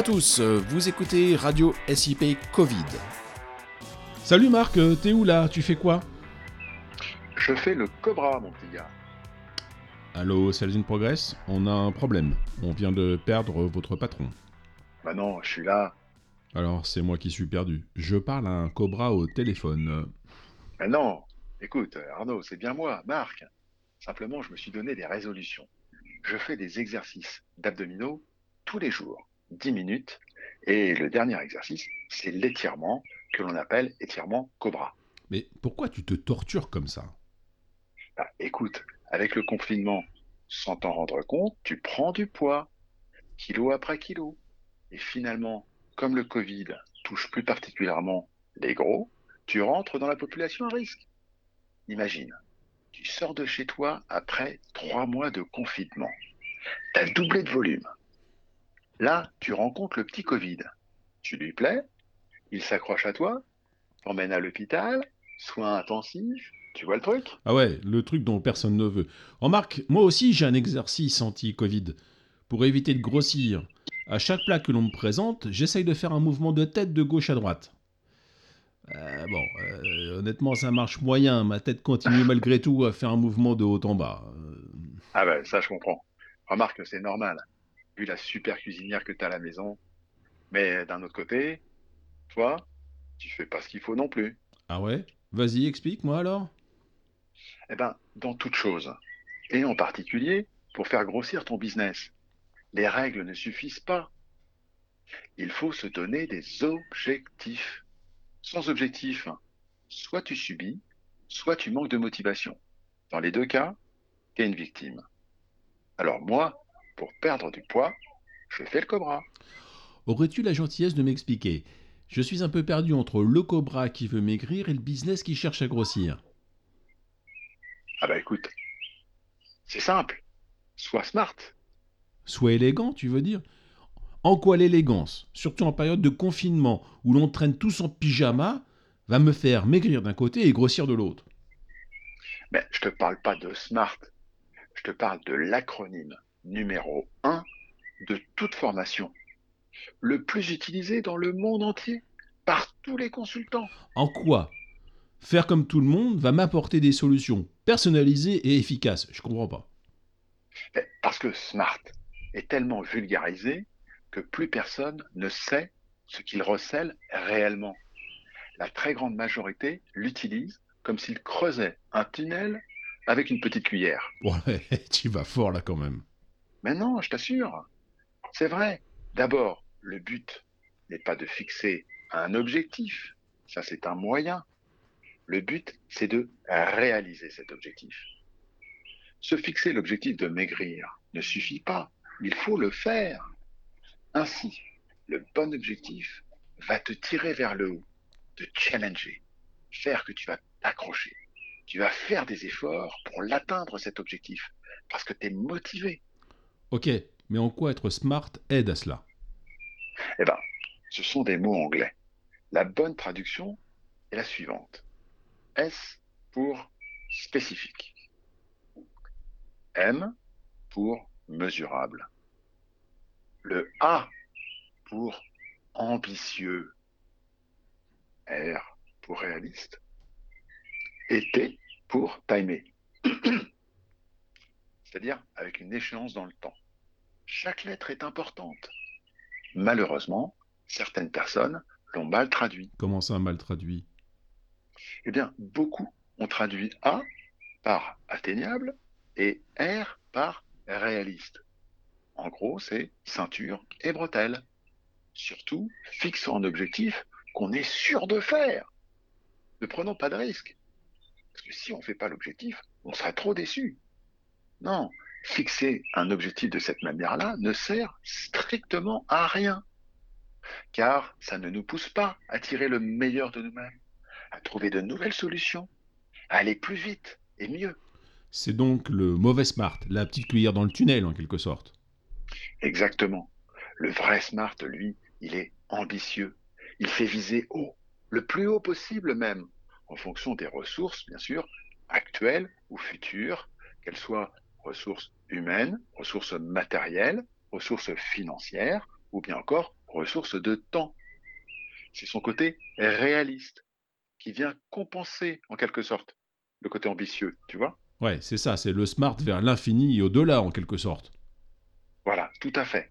à tous, vous écoutez Radio SIP Covid. Salut Marc, t'es où là Tu fais quoi? Je fais le Cobra, mon petit gars. Allô, Sales in Progress On a un problème. On vient de perdre votre patron. Bah non, je suis là. Alors, c'est moi qui suis perdu. Je parle à un Cobra au téléphone. Bah non, écoute, Arnaud, c'est bien moi, Marc. Simplement, je me suis donné des résolutions. Je fais des exercices d'abdominaux tous les jours, 10 minutes. Et le dernier exercice, c'est l'étirement que l'on appelle étirement Cobra. Mais pourquoi tu te tortures comme ça? Bah, Écoute, avec le confinement, sans t'en rendre compte, tu prends du poids, kilo après kilo. Et finalement, comme le Covid touche plus particulièrement les gros, tu rentres dans la population à risque. Imagine, tu sors de chez toi après trois mois de confinement. Tu as doublé de volume. Là, tu rencontres le petit Covid. Tu lui plais, il s'accroche à toi, t'emmène à l'hôpital, soins intensifs, tu vois le truc? Ah ouais, le truc dont personne ne veut. Remarque, moi aussi j'ai un exercice anti-Covid. Pour éviter de grossir, à chaque plat que l'on me présente, j'essaye de faire un mouvement de tête de gauche à droite. Euh, bon, euh, honnêtement, ça marche moyen. Ma tête continue malgré tout à faire un mouvement de haut en bas. Ah ben, ça je comprends. Remarque, c'est normal, vu la super cuisinière que tu as à la maison. Mais d'un autre côté, toi, tu fais pas ce qu'il faut non plus. Ah ouais? Vas-y, explique-moi alors. Eh ben, dans toute chose, et en particulier pour faire grossir ton business, les règles ne suffisent pas. Il faut se donner des objectifs. Sans objectif, soit tu subis, soit tu manques de motivation. Dans les deux cas, tu es une victime. Alors moi, pour perdre du poids, je fais le cobra. Aurais-tu la gentillesse de m'expliquer? Je suis un peu perdu entre le cobra qui veut maigrir et le business qui cherche à grossir. Ah bah écoute, c'est simple. Sois smart. Sois élégant, tu veux dire? En quoi l'élégance, surtout en période de confinement où l'on traîne tous en pyjama, va me faire maigrir d'un côté et grossir de l'autre Mais je te parle pas de smart. Je te parle de l'acronyme numéro 1 de toute formation. Le plus utilisé dans le monde entier par tous les consultants. En quoi Faire comme tout le monde va m'apporter des solutions personnalisées et efficaces? Je comprends pas. Parce que Smart est tellement vulgarisé que plus personne ne sait ce qu'il recèle réellement. La très grande majorité l'utilise comme s'il creusait un tunnel avec une petite cuillère. Ouais, tu vas fort là quand même. Mais non, je t'assure. C'est vrai. D'abord, le but n'est pas de fixer un objectif. Ça, c'est un moyen. Le but, c'est de réaliser cet objectif. Se fixer l'objectif de maigrir ne suffit pas. Il faut le faire. Ainsi, le bon objectif va te tirer vers le haut, te challenger, faire que tu vas t'accrocher. Tu vas faire des efforts pour l'atteindre cet objectif parce que tu es motivé. Ok, mais en quoi être smart aide à cela? Eh bien, ce sont des mots anglais. La bonne traduction est la suivante. S pour spécifique. M pour mesurable. Le A pour ambitieux. R pour réaliste. Et T pour timé. C'est-à-dire avec une échéance dans le temps. Chaque lettre est importante. Malheureusement, certaines personnes l'ont mal traduit. Comment ça mal traduit? Eh bien, beaucoup ont traduit A par atteignable et R par réaliste. En gros, c'est ceinture et bretelle. Surtout, fixons un objectif qu'on est sûr de faire. Ne prenons pas de risques. Parce que si on ne fait pas l'objectif, on sera trop déçu. Non, fixer un objectif de cette manière-là ne sert strictement à rien. Car ça ne nous pousse pas à tirer le meilleur de nous-mêmes, à trouver de nouvelles solutions, à aller plus vite et mieux. C'est donc le mauvais smart, la petite cuillère dans le tunnel en quelque sorte. Exactement. Le vrai smart, lui, il est ambitieux. Il fait viser haut, le plus haut possible même, en fonction des ressources, bien sûr, actuelles ou futures, qu'elles soient ressources humaines, ressources matérielles, ressources financières ou bien encore ressource de temps. C'est son côté réaliste qui vient compenser en quelque sorte le côté ambitieux, tu vois? Ouais, c'est ça, c'est le smart vers l'infini et au-delà en quelque sorte. Voilà, tout à fait.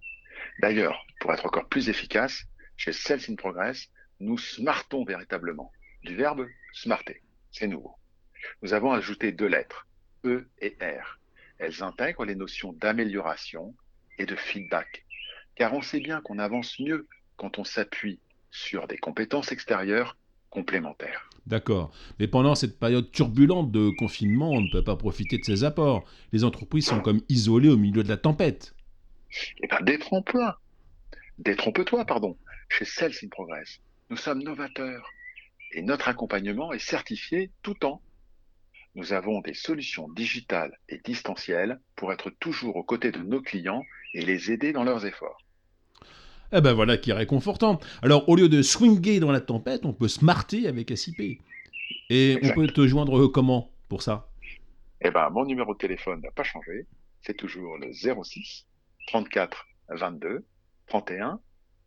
D'ailleurs, pour être encore plus efficace, chez Sales in Progress, nous smartons véritablement. Du verbe smarter, c'est nouveau. Nous avons ajouté deux lettres, E et R. Elles intègrent les notions d'amélioration et de feedback. Car on sait bien qu'on avance mieux quand on s'appuie sur des compétences extérieures complémentaires. D'accord. Mais pendant cette période turbulente de confinement, on ne peut pas profiter de ces apports. Les entreprises sont comme isolées au milieu de la tempête. Eh bien, détrompe-toi. Détrompe-toi, pardon. Chez Sales in Progress, nous sommes novateurs et notre accompagnement est certifié tout temps. Nous avons des solutions digitales et distancielles pour être toujours aux côtés de nos clients et les aider dans leurs efforts. Eh ben voilà qui est réconfortant. Alors au lieu de swinguer dans la tempête, on peut smarter avec SIP. Et Exact. on peut te joindre comment pour ça? Eh ben, mon numéro de téléphone n'a pas changé. C'est toujours le 06 34 22 31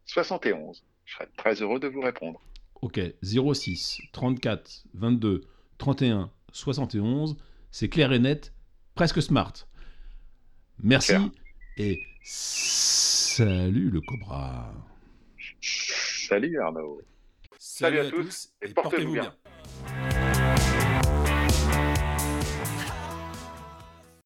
71. Je serai très heureux de vous répondre. Ok, 06 34 22 31 71, c'est clair et net, presque smart. Merci Clair. et salut le Cobra. Salut Arnaud. Salut, à tous et portez-vous bien.